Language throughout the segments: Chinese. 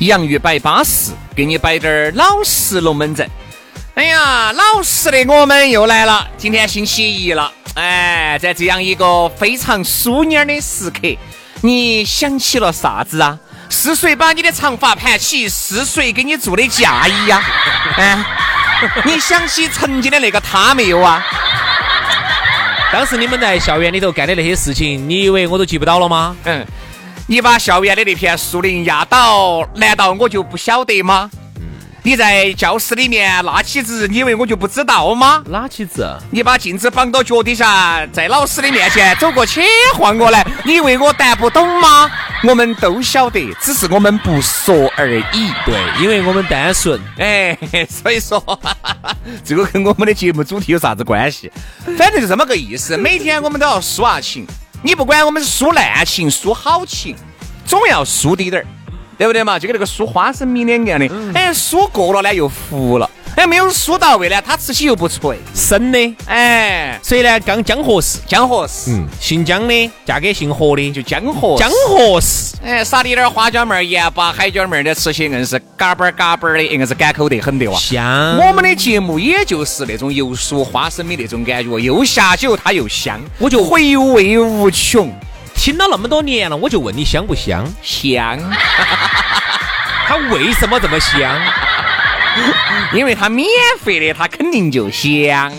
洋芋摆巴适，给你摆点儿老实龙门阵。哎呀，老实的我们又来了。今天星期一了，哎，在这样一个非常淑女的时刻，你想起了啥子啊？是谁把你的长发盘起？是谁给你做的嫁衣呀？哎，你想起曾经的那个他没有啊？当时你们在校园里头干的那些事情，你以为我都记不到了吗？嗯。你把校园的那片树林压倒，难道我就不晓得吗？你在教室里面拉起子，你以为我就不知道吗？拉起子？你把镜子绑到脚底下，在老师的面前走过去晃过来，你以为我答不懂吗？我们都晓得，只是我们不说而已。对，因为我们单纯。哎，所以说，这个跟我们的节目主题有啥子关系？反正就这么个意思。每天我们都要抒下情。你不管我们是输烂情、输好情，总要输滴点儿，对不对嘛？就跟那个输花生米两样的，哎，输过了呢又服了。哎，没有酥到位呢，它吃起又不脆，生的。哎，所以呢，刚江河市，江河市，嗯，姓江的，嫁给姓何的，就江河江河市。哎，撒点点花椒面、盐巴、海椒面的，吃起硬是嘎嘣嘎嘣的，硬是干口得很的哇。香。我们的节目也就是那种油酥花生米那种感觉，又下酒它又香，我就回味无穷。听了那么多年了，我就问你香不香？香。它为什么这么香？因为它免费的，它肯定就香。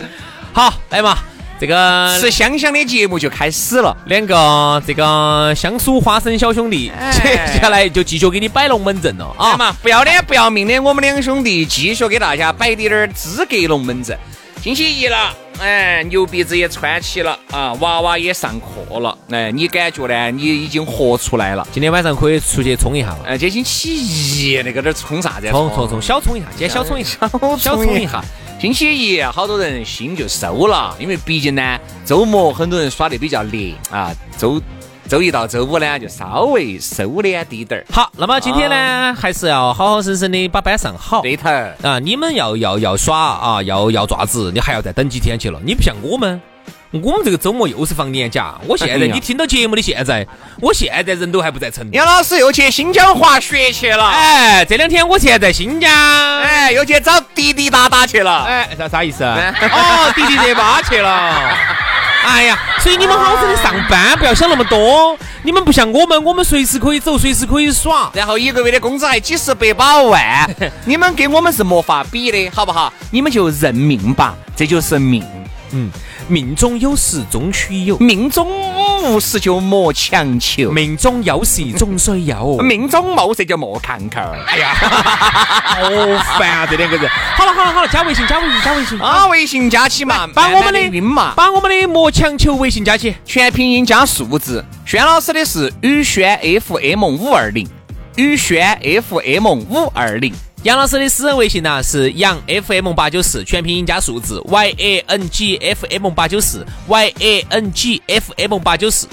好，来嘛，这个吃香香的节目就开始了。两个这个香酥花生小兄弟，接下来就继续给你摆龙门阵了啊！嘛，不要脸不要命的，我们两兄弟继续给大家摆点点资格龙门阵。星期一了。哎，牛鼻子也穿起了啊，娃娃也上课了。哎，你感觉呢？你已经活出来了。今天晚上可以出去冲一下了。哎，今天星期一，那个点冲啥子？冲冲冲，小冲一下。今天小冲一下，小冲一下。星期一，好多人心就收了，因为毕竟呢，周末很多人耍的比较烈啊，周。周一到周五呢，就稍微收敛滴点儿。好，那么今天呢，还是要好好生生的把班上好。对头啊，你们要要要耍啊，要要爪子，你还要再等几天去了。你不像我们，我们这个周末又是放年假。我现在你听到节目的现在，我现在人都还不在成都。杨老师又去新疆滑雪去了。哎，这两天我现在在新疆，哎，又去找滴滴答答去了。哎，啥啥意思啊？哦，滴滴热巴去了。哎呀，所以你们好好的上班，不要想那么多。你们不像我们，我们随时可以走，随时可以耍，然后一个月的工资还几十百把万。你们跟我们是没法比的，好不好？你们就认命吧，这就是命。嗯。命中有时终须有，命中无时就莫强求。命中有时终须有，命中没时就莫看看。哎呀，好烦啊！这两个人。好了好了好了，加微信加微信加微信啊！微信加起嘛，把我们的晕嘛，把我们的莫强求微信加起，全拼音加数字。轩老师的是宇轩 FM 五二零，宇轩 FM 五二零。杨老师的私人微信呢是杨 FM 八九四，全拼音加数字 Y A N G F M 八九四 Y A N G F M 八九四，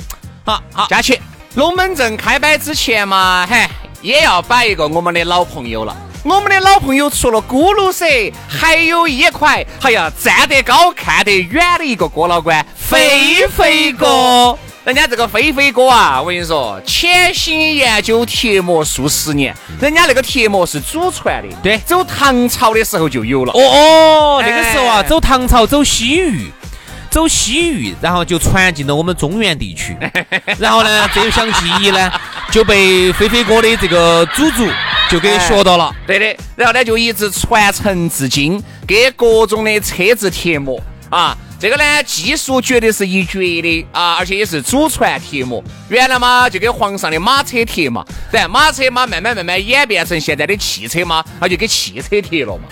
好好加起。龙门阵开摆之前嘛，嗨，也要摆一个我们的老朋友了。我们的老朋友除了咕噜蛇，还有一块，哎呀，站得高看得远的一个郭老倌，肥肥哥。人家这个飞飞哥啊，我跟你说，潜心研究贴膜数十年，人家那个贴膜是祖传的，对走唐朝的时候就有了。哦哦，那个时候啊，哎走唐朝，走西域。走西域，然后就传进了我们中原地区，然后呢，这项技艺呢就被飞飞哥的这个祖祖就给学到了。对的，然后呢就一直传承至今，给各种的车子贴膜啊。这个呢，技术绝对是一绝的啊，而且也是祖传贴膜。原来嘛，就给皇上的马车贴嘛，然马车嘛，慢慢慢慢演变成现在的汽车嘛，那就给汽车贴了嘛。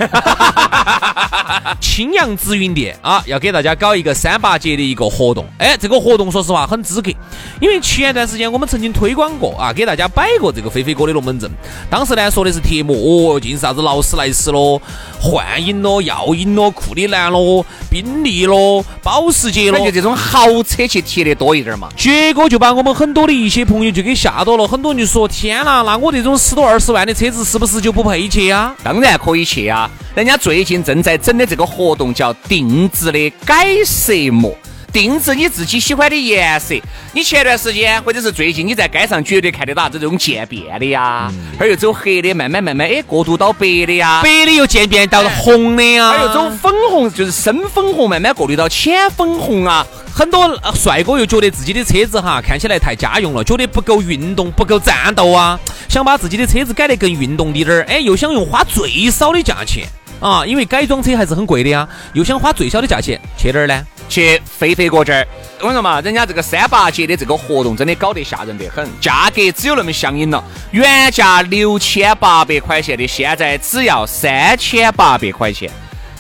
青阳紫云店啊，要给大家搞一个三八节的一个活动。哎，这个活动说实话很资格，因为前段时间我们曾经推广过啊，给大家摆过这个飞飞哥的龙门阵。当时呢说的是贴膜，哦，尽是啥子劳斯莱斯咯、幻影咯、耀影咯、库里南咯、宾利咯、保时捷咯就。这种豪车去贴的多一点嘛。结果就把我们很多的一些朋友就给吓到了，很多人就说：天呐，那我这种十多二十万的车子是不是就不配去啊？当然可以去啊！人家最近正在整的这个活动叫定制的改色膜，定制你自己喜欢的颜色。你前段时间或者是最近你在街上绝对看得到这种渐变的呀，这儿又走黑的，慢慢慢慢哎过渡到白的呀，白的又渐变到了红的呀，还有走粉红，就是深粉红，慢慢过渡到浅粉红啊。很多呃帅哥又觉得自己的车子哈看起来太家用了，觉得不够运动，不够战斗啊，想把自己的车子改得更运动滴点儿，哎，又想用花最少的价钱。啊，因为改装车还是很贵的呀，又想花最少的价钱去哪儿呢？去飞飞哥这儿，我跟你说嘛，人家这个三八节的这个活动真的搞得吓人得很，价格只有那么相应了，原价六千八百块钱的，现在只要三千八百块钱。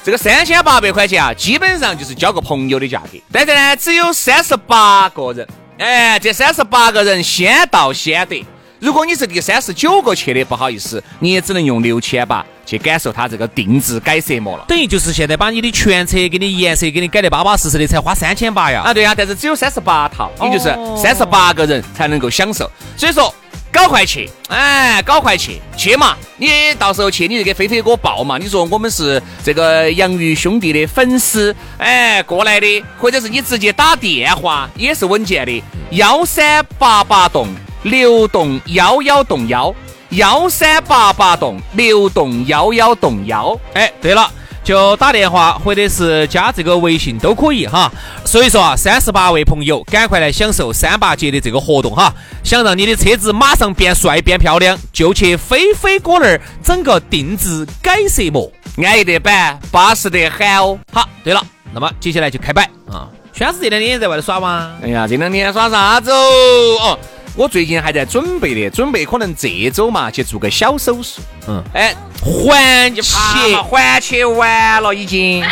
这个三千八百块钱啊，基本上就是交个朋友的价格，但是呢，只有三十八个人，哎，这三十八个人先到先得。如果你是第三十九个去的，不好意思，你也只能用六千八。去感受它这个定制改色膜了。等于就是现在把你的全车给你颜色给你改得巴巴适适的，才花三千八呀。啊，对呀、但是只有三十八套，也就是三十八个人才能够享受。所以说，搞快去，哎，搞快去，去嘛！你到时候去，你就给飞飞哥报嘛。你说我们是这个洋芋兄弟的粉丝，哎，过来的，或者是你直接打电话也是稳健的，幺三八八栋六栋幺幺栋幺，幺三八八栋六栋幺幺栋幺。哎，对了。就打电话或者是加这个微信都可以哈，所以说啊，三十八位朋友赶快来享受三八节的这个活动哈！想让你的车子马上变帅变漂亮，就去飞飞哥那儿整个定制改色膜，安逸得板，巴适得很哦。好，对了，那么接下来就开摆啊！轩子这两天也在外头耍吗？哎呀，这两天耍啥子哦？哦，我最近还在准备的，准备可能这周嘛去做个小手术。嗯，哎，环切切。环切完了已经，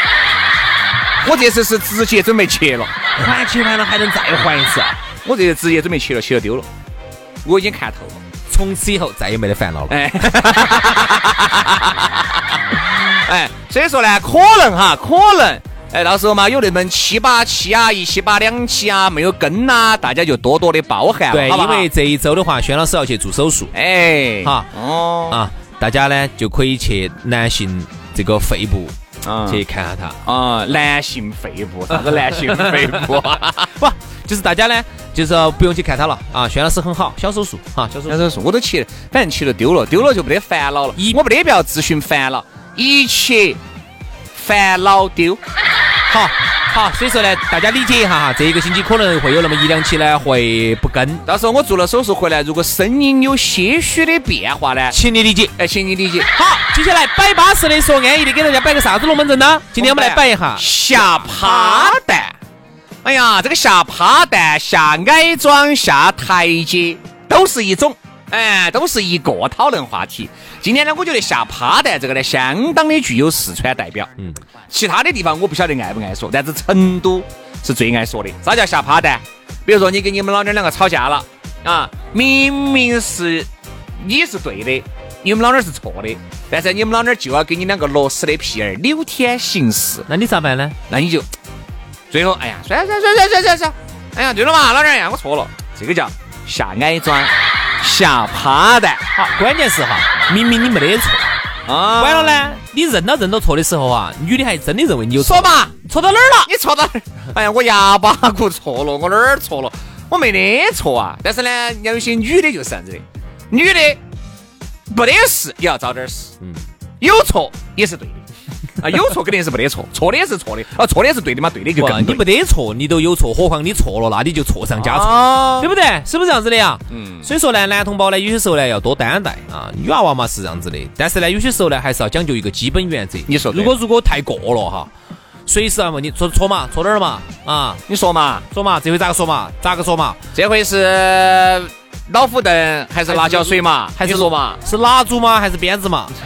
我这次是直接准备切了，环切完了还能再环一次，我这次直接准备切了，切了丢了，我已经看透了。从此以后再也没得烦恼了。哎，哎，所以说呢，可能哈，可能，哎，到时候嘛，有那么七八期啊，一期八两期啊，没有跟呐、大家就多多的包涵，对，好因为这一周的话，轩老师要去做手术哎，哈哦，啊，大家呢就可以去男性这个肺部啊去看下他。啊，男性肺部，啥子男性肺部？不，就是大家呢，就是不用去看他了啊。轩老师很好，小手术哈，小手术。小手术我都切了，反正去了丢了，丢了就没得烦恼了。一我没得必要咨询烦恼，一切烦恼丢。好，好，所以说呢，大家理解一下哈，这一个星期可能会有那么一两期呢会不跟，到时候我做了手术回来，如果声音有些许的变化呢，请你理解。哎，请你理解。好，接下来摆巴适的说安逸的，给大家摆个啥子龙门阵呢？今天我们来摆一下下趴蛋。哎呀，这个下趴蛋、下矮桩、下台阶，都是一种，哎，都是一个讨论话题。今天呢，我觉得下趴蛋这个呢，相当的具有四川代表。嗯，其他的地方我不晓得爱不爱说，但是成都是最爱说的。啥叫下趴蛋？比如说你跟你们老娘两个吵架了啊，明明是你是对的，你们老娘是错的，但是你们老娘就要给你两个螺丝的屁儿扭天行事。那你咋办呢？那你就最后，哎呀，算算算了算了算算算，哎呀，对了嘛，老娘呀，我错了，这个叫下矮桩，下趴蛋好，关键是哈，明明你没得错，啊完了呢，你认到认到错的时候啊，女的还真的认为你有错。说嘛，错到哪儿了？你错到哪儿？哎呀，我牙巴骨错了，我哪儿错了？我没得错啊。但是呢，有些女的就是这样子的，女的没得事也要找点事，嗯，有错也是对的。啊，有错肯定是没得错，错的也是错的，啊，错的也是对的嘛，对的就更你没得错，你都有错，何况你错了，那你就错上加错，对不对？是不是这样子的呀？嗯。所以说呢，男同胞呢，有些时候呢要多担待啊，女娃娃嘛是这样子的，但是呢，有些时候呢还是要讲究一个基本原则。你说，如果如果太过了哈，随时啊问你错错嘛，错哪儿嘛？啊，你说嘛，说嘛，这回咋个说嘛？咋个说嘛？这回是老虎凳还是辣椒水嘛？还是说嘛？是蜡烛吗？还是鞭子嘛？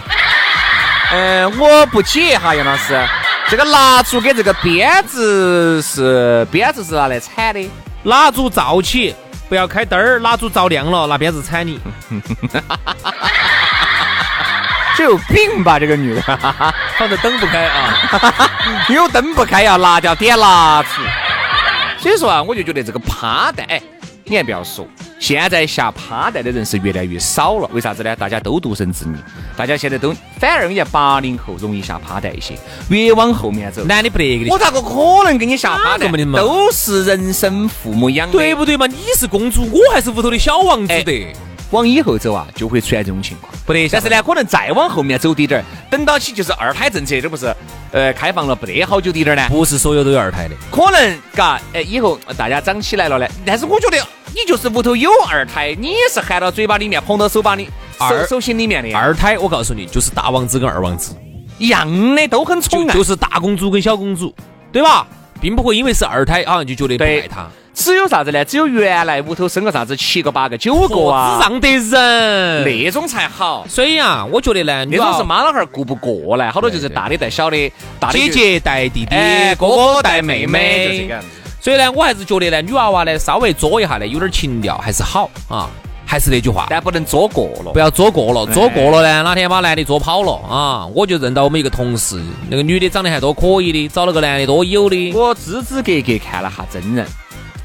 嗯，我不解哈，杨老师，这个蜡烛跟这个鞭子是鞭子是拿来铲的，蜡烛照起，不要开灯儿，蜡烛照亮了，拿鞭子铲你。这有病吧，这个女的，反正灯不开啊，有灯不开要拿掉点蜡烛。所以说啊，我就觉得这个趴蛋，哎，你还不要说。现在下趴带的人是越来越少了，为啥子呢？大家都独生子女，大家现在都反而人家八零后容易下趴带一些，越往后面走，男的不得我咋个可能给你下趴带？都是人生父母养的，对不对嘛？你是公主，我还是屋头的小王子的。往以后走啊，就会出现这种情况，不得。但是呢，可能再往后面走滴点儿，等到起就是二胎政策，这不是呃开放了不得好久滴点儿呢？不是所有都有二胎的，可能嘎，哎，以后大家长起来了呢。但是我觉得。你就是屋头有二胎，你也是含到嘴巴里面，捧到手把里、手手心里面的。二胎，我告诉你，就是大王子跟二王子一样的，都很宠爱，就是大公主跟小公主，对吧？并不会因为是二胎啊就觉得不爱他。只有啥子呢？只有原来屋头生个啥子七个、八个、九个啊，让得人那种才好。所以啊，我觉得呢，那种是妈老汉儿顾不过来，好多就是大的带小的，姐姐带弟弟，哥哥带妹妹，就这个样子。所以呢，我还是觉得呢，女娃娃呢稍微作一下呢，有点情调还是好啊。还是那句话，但不能作过了，不要作过了，作过了呢，哪天把男的作跑了啊，我就认到我们一个同事，那个女的长得还多可以的，找了个男的多有的。我支支格格看了下真人，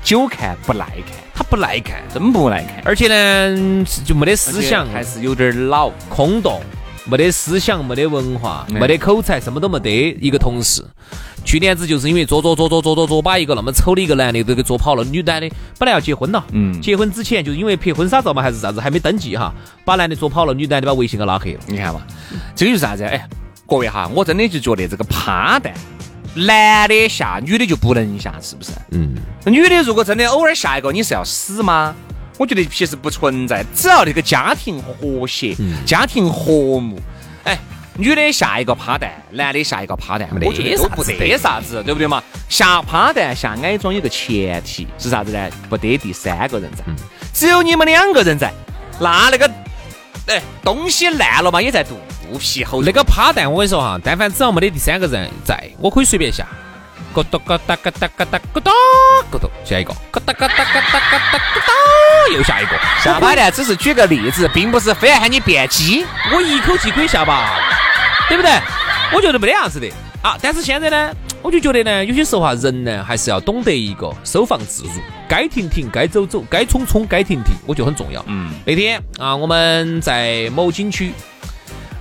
久看不耐看，他不耐看，真不耐看，而且呢就没得思想，还是有点老，空洞，没得思想，没得文化，没得口才，什么都没得，一个同事。去年子就是因为作作作作作作作，把一个那么丑的一个男的都给作跑了。女男的本来要结婚了，嗯，结婚之前就因为拍婚纱照嘛还是啥子，还没登记哈，把男的作跑了，女男的把微信给拉黑了。你看嘛，这个就是啥子？哎，各位哈，我真的就觉得这个趴蛋，男的下，女的就不能下，是不是？嗯。女的如果真的偶尔下一个，你是要死吗？我觉得其实不存在，只要那个家庭和谐，家庭和睦，哎。女的下一个趴蛋，男的下一个趴蛋，我觉得都不得啥子，对不对嘛？下趴蛋下矮桩有个前提是啥子呢？不得第三个人在，只有你们两个人在，那那个哎东西烂了嘛，也在肚皮后。那个趴蛋，我跟你说哈，但凡只要没得第三个人在，我可以随便下。咯哒咯哒咯哒咯哒咯哒咯哒，下一个。咯哒咯哒咯哒咯哒咯哒，又下一个。下趴蛋只是举个例子，并不是非要喊你变鸡。我一口气可以下吧？对不对？我觉得没得样子的啊！但是现在呢，我就觉得呢，有些时候哈，人呢还是要懂得一个收放自如，该停停，该走走，该冲冲，该停停，我觉得很重要。嗯。那天啊，我们在某景区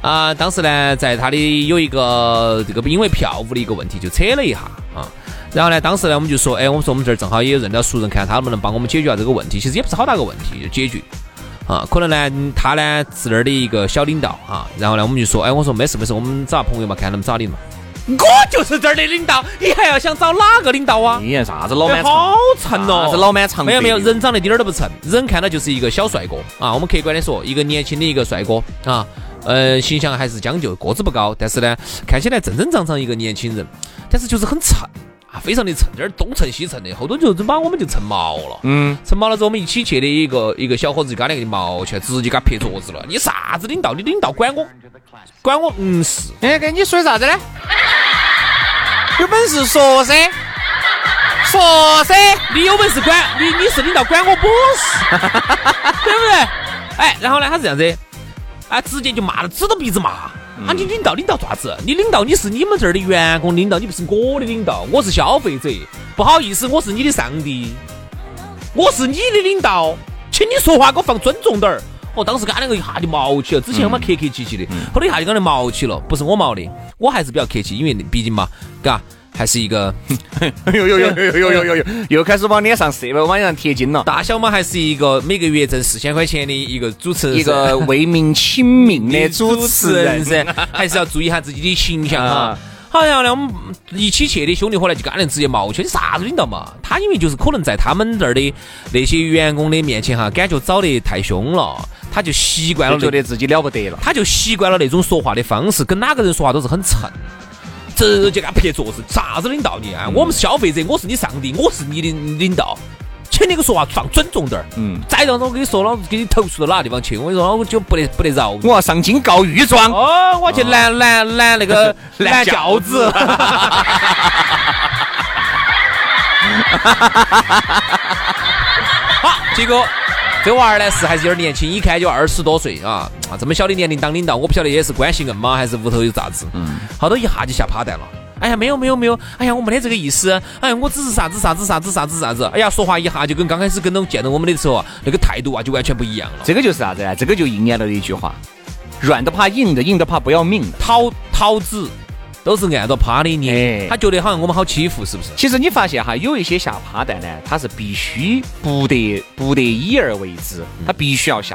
啊，当时呢，在他的有一个这个因为票务的一个问题，就扯了一下啊。然后呢，当时呢，我们就说，哎，我们说我们这儿正好也有认到熟人，看他能不能帮我们解决下这个问题。其实也不是好大个问题，就解决。啊，可能呢，他呢是那儿的一个小领导啊，然后呢，我们就说，哎，我说没事没事，我们找朋友嘛，看能不能找你嘛。我就是这儿的领导，你还要想找哪个领导啊？你啥子老板好沉哦，啥子老板长？没有没有，人长得一点儿都不沉，人看到就是一个小帅哥啊。我们客观的说，一个年轻的一个帅哥啊，嗯，形象还是将就，个子不高，但是呢，看起来正正常常一个年轻人，但是就是很沉。啊，非常的蹭，这儿东蹭西蹭的，后头就把我们就蹭毛了。嗯，蹭毛了之后，我们一起去的一个一个小伙子就刚两个毛去，直接给他拍桌子了。你啥子领导？你领导管我？管我？嗯是。哎，跟你说啥子呢？有本事说噻，说噻，你有本事管你？你是领导管我不是？对不对？哎，然后呢，他是这样子，啊，直接就骂了，指着鼻子骂。啊！你领导领导爪子？你领导你是你们这儿的员工领导，你不是我的领导，我是消费者。不好意思，我是你的上帝，我是你的领导，请你说话给我放尊重点儿。我当时跟他两个一下就毛起了，之前我们客客气气的，后头一下就跟他毛起了。不是我毛的，我还是比较客气，因为毕竟嘛，嘎。还是一个哎呦呦呦呦呦呦呦呦，又开始往脸上射了，往脸上贴金了。大小嘛，还是一个每个月挣四千块钱的一个主持人，一个为民请命的主持人噻，还是要注意一下自己的形象啊啊。好像呢，我们一起去的兄弟伙呢，就干能直接冒去，你啥子领导嘛？他因为就是可能在他们这儿的那些员工的面前哈，感觉找得太凶了，他就习惯了觉得自己了不得了。他就习惯了那种说话的方式，跟哪个人说话都是很蹭，直接给他拍桌子，啥子领导你啊？我们是消费者，我是你上帝，我是你的领导，请你给说话放尊重点儿。嗯，再让我跟你说，老子给你投诉到哪个地方去？我跟你说，老子就不得不得饶。我要上京告御状。哦，我去拦拦拦那个 拦轿子。好，结果这娃儿呢是还是有点年轻，一看就二十多岁啊啊！这么小的年龄当领导，我不晓得也是关系硬吗，还是屋头有啥子？嗯，好多一下就吓趴蛋了。哎呀，没有没有没有，哎呀，我没得这个意思。哎呀，我只是啥子啥子啥子啥子啥子。哎呀，说话一下就跟刚开始跟到见到我们的时候啊，那个态度啊就完全不一样了。这个就是啥子呢？这个就应验了一句话：软的怕硬的，硬的怕不要命的。桃桃子都是按照趴的捏，哎他觉得好像我们好欺负，是不是？其实你发现哈，有一些下趴蛋呢，他是必须不得不得已而为之，他必须要下；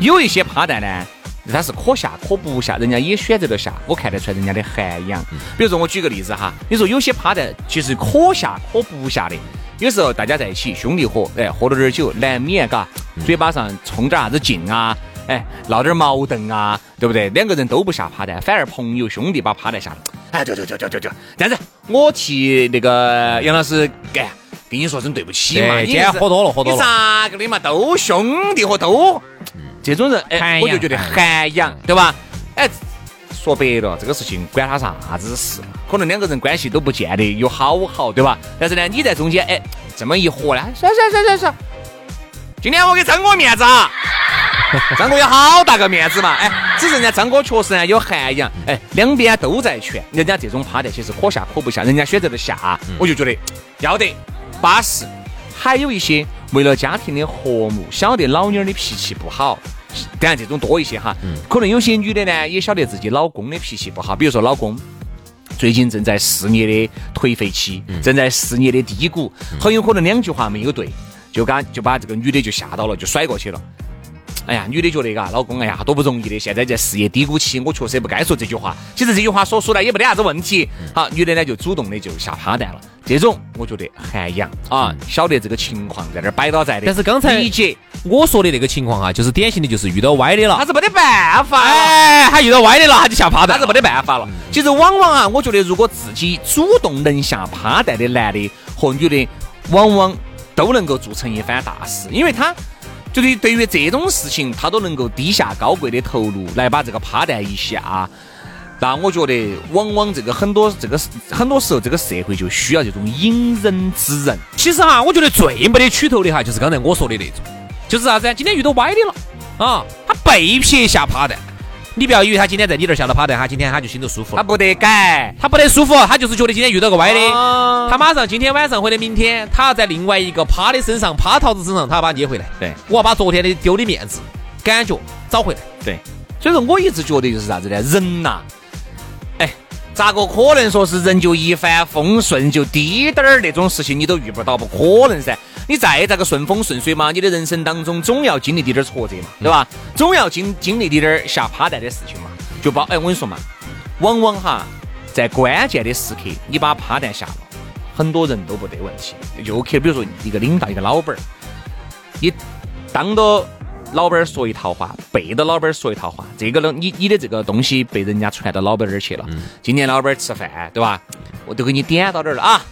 有一些趴蛋呢，他是可下可不下，人家也选择了下，我看得出来人家的涵养。比如说我举个例子哈，你说有些趴蛋其实可下可不下的，有时候大家在一起兄弟伙，哎，喝了点酒，难免嘎，嘴巴上冲点啥子劲啊。哎，闹点矛盾啊，对不对？两个人都不下趴蛋，反而朋友兄弟把趴蛋下了。哎，对对对对对对，这样子，我替那个杨老师干，跟你说声对不起嘛。你今天喝多了喝多了你咋个的嘛？都兄弟伙都，这种人，哎我就觉得涵养，对吧？哎，说白了，这个事情管他啥子事嘛？可能两个人关系都不见得有好好，对吧？但是呢，你在中间，哎，这么一和呢，算算算算算，今天我给张哥面子啊。张哥有好大个面子嘛，哎，只是人家张哥确实呢有涵养，哎，两边都在劝，人家这种趴蛋其实可下可不下，人家选择了下，我就觉得要得巴适。还有一些为了家庭的和睦，晓得老妞儿的脾气不好，当然这种多一些哈，可能有些女的呢也晓得自己老公的脾气不好，比如说老公。最近正在事业的颓废期，正在事业的低谷，很有可能两句话没有对，就刚就把这个女的就吓到了，就甩过去了。哎呀，女的觉得嘎，老公哎呀多不容易的，现在在事业低谷期，我确实也不该说这句话。其实这句话说出来也没得啥子问题。好，女的呢就主动的就下趴蛋了。这种我觉得涵养啊，晓得这个情况在那儿摆到在的。但是刚才理解我说的那个情况啊，就是典型的，就是遇到歪的了。他是没得办法。哎，他遇到歪的了，他就下趴蛋他是没得办法了。其实往往啊，我觉得如果自己主动能下趴蛋的男的和女的，往往都能够做成一番大事，因为他就是对于这种事情，他都能够低下高贵的头颅来把这个趴蛋一下。那我觉得，往往这个很多这个很多时候，这个社会就需要这种隐忍之人。其实哈，我觉得最没得取头的哈，就是刚才我说的那种，就是啥子？今天遇到歪的了啊，他被撇下趴蛋。你不要以为他今天在你这儿下了趴蛋，他今天他就心头舒服了，他不得改，他不得舒服，他就是觉得今天遇到个歪的，啊他马上今天晚上或者明天，他要在另外一个趴的身上，趴桃子身上，他要把它捏回来。对我要把昨天的丢的面子感觉找回来。对，所以说我一直觉得就是啥子呢？人呐、哎，咋个可能说是人就一帆风顺，就滴点儿那种事情你都遇不到？不可能噻！你再咋个顺风顺水嘛，你的人生当中总要经历滴点儿挫折嘛，对吧？总要经经历滴点儿下趴蛋的事情嘛。就包哎，我跟你说嘛，往往哈，在关键的时刻，你把趴蛋下了，很多人都不得问题。就 OK，比如说一个领导，一个老板儿，你当着老板儿说一套话，背着老板儿说一套话，这个呢，你你的这个东西被人家传到老板儿那儿去了。今天老板儿吃饭，对吧？我都给你点到这儿了啊。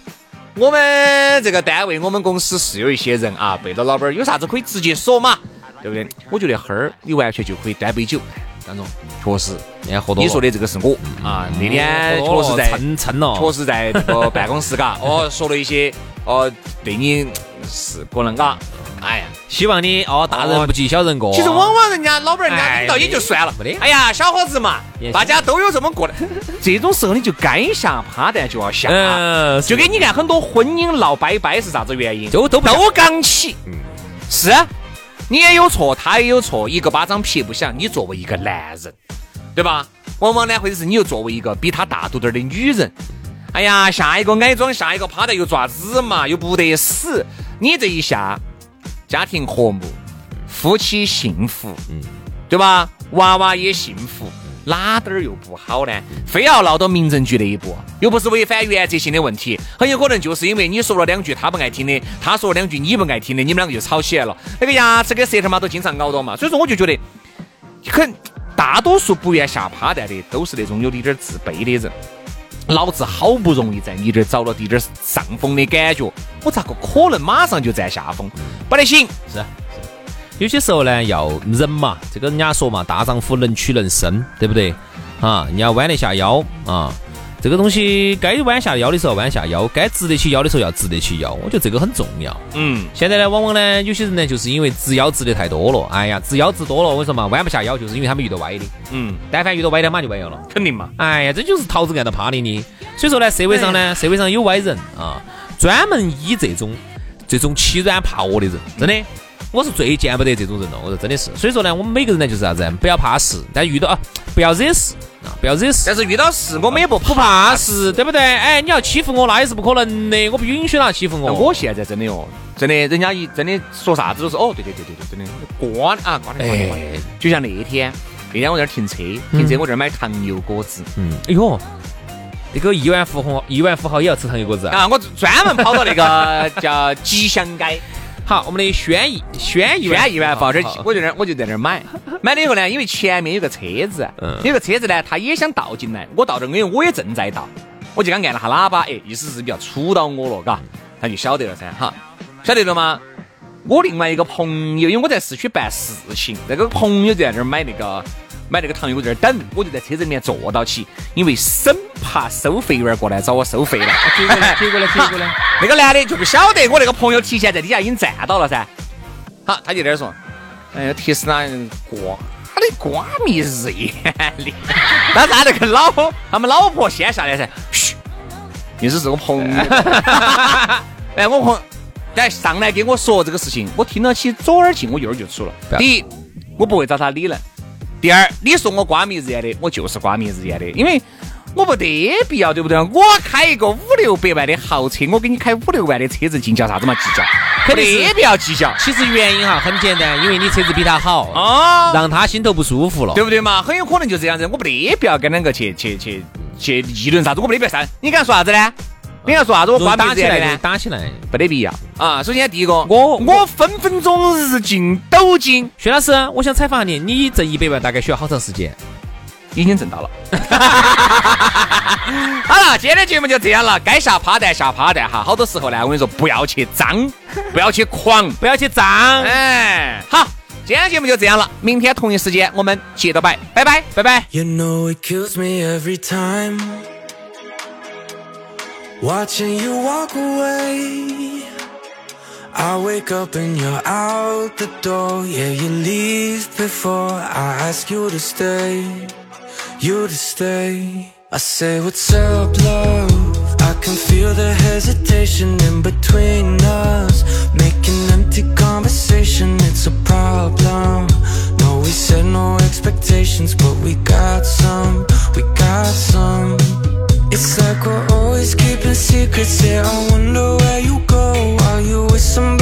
我们这个单位，我们公司是有一些人啊，背着老板有啥子可以直接说嘛，对不对？我觉得哈儿你完全就可以端杯酒，确实，今天喝多，你说的这个是我。啊，那天确实在蹭蹭了，确实在这个办公室嘎，哦，说了一些哦，对你是可能嘎，哎呀。希望你哦，大人不计小人过。其实往往人家老板、人家领导也就算了，哎呀，小伙子嘛大家都有这么过的。这种时候你就该下趴蛋就要下，嗯，就跟你看很多婚姻闹掰掰是啥子原因？都都都刚起，是啊你也有错，他也有错，一个巴掌拍不响。你作为一个男人，对吧？往往呢，或者是你又作为一个比他大度点儿的女人，哎呀，下一个矮装，下一个趴在又爪子嘛，又不得死。你这一下，家庭和睦，夫妻幸福，嗯，对吧？娃娃也幸福，哪点儿又不好呢？非要闹到民政局那一步，又不是违反原则性的问题，很有可能就是因为你说了两句他不爱听的，他说了两句你不爱听的，你们两个就吵起来了。那个牙齿跟舌头嘛都经常咬到嘛，所以说我就觉得，很大多数不愿下趴蛋的都是那种有点点自卑的人。老子好不容易在你这儿找了点点上风的感觉，我咋个可能马上就占下风？不得行！是，有些时候呢，要忍嘛。这个人家说嘛，大丈夫能屈能伸，对不对？啊，你要弯得下腰啊。这个东西该弯下腰的时候弯下腰，该直得起腰的时候要直得起腰。我觉得这个很重要。嗯，现在呢，往往呢，有些人呢，就是因为直腰直的太多了。哎呀，直腰直多了，我跟你说嘛，弯不下腰，就是因为他们遇到歪的。嗯，但凡遇到歪的，马上就歪腰了。肯定嘛。哎呀，这就是桃子按到趴的你。所以说呢，社会上呢，社会上有歪人啊，专门以这种这种欺软怕恶的人，真的。我是最见不得这种人了，我说真的是。所以说呢，我们每个人呢就是啥子，不要怕事，但遇到啊，不要惹事。啊，不要惹事。但是遇到事，我们也不不怕事，对不对？哎，你要欺负我，那也是不可能的，我不允许他欺负我。我现在真的哦，真的，人家一真的说啥子都是哦，对对对对对，真的瓜啊瓜的瓜的瓜的。就像那天，那天我在这儿停车，停车我这儿买糖油果子。嗯，哎呦，那个亿万富豪，亿万富豪也要吃糖油果子啊！我专门跑到那个叫吉祥街。好，我们的轩逸，轩逸，轩逸万富豪这，我就那儿，我就在那儿买。买了以后呢，因为前面有个车子，有个车子呢，他也想倒进来。我倒这，因为我也正在倒，我就刚按了下喇叭，哎，意思是比较杵到我了，嘎，他就晓得了噻，哈，晓得了吗？我另外一个朋友，因为我在市区办事情，那个朋友就在那儿买那个买那个糖油，在那儿等，我就在车子里面坐到起，因为生怕收费员过来找我收费了。接过来，接过来，接过来。那个男的就不晓得我那个朋友提前在底下已经站到了噻，好，他就在那儿说。哎呀，特斯拉瓜，他的瓜迷日眼的。那他那个老他们老婆先下来噻，嘘，意思是我朋友。哎，我朋来上来给我说这个事情，我听了起左耳进我右耳就出了。第一，我不会找他理论；第二，你说我瓜米日眼的，我就是瓜米日眼的，因为。我没得必要，对不对？我开一个五六百万的豪车，我给你开五六万的车子，计较啥子嘛？计较，肯定必要计较。其实原因哈很简单，因为你车子比他好啊，让他心头不舒服了，对不对嘛？很有可能就这样子。我没得必要跟两个去去去去议论啥子，我没得必要上。你敢说啥子呢？你要说啥子？我挂打起来呢？打起来，不得必要啊！首先第一个，我我分分钟日进斗金。薛老师，我想采访你，你挣一百万大概需要好长时间？已经挣到了。好了，今天的节目就这样了。该下趴蛋下趴蛋哈，好多时候呢，我跟你说，不要去脏，不要去狂，不要去脏。哎，好，今天节目就这样了。明天同一时间我们接着摆，拜拜，拜拜。You know it kills me every time watching you walk away. I wake up and you're out the door. Yeah, you leave before I ask you to stay. you to stay. I say, What's up, love? I can feel the hesitation in between us. Making empty conversation, it's a problem. No, we said no expectations, but we got some, we got some. It's like we're always keeping secrets, yeah. I wonder where you go. Are you with somebody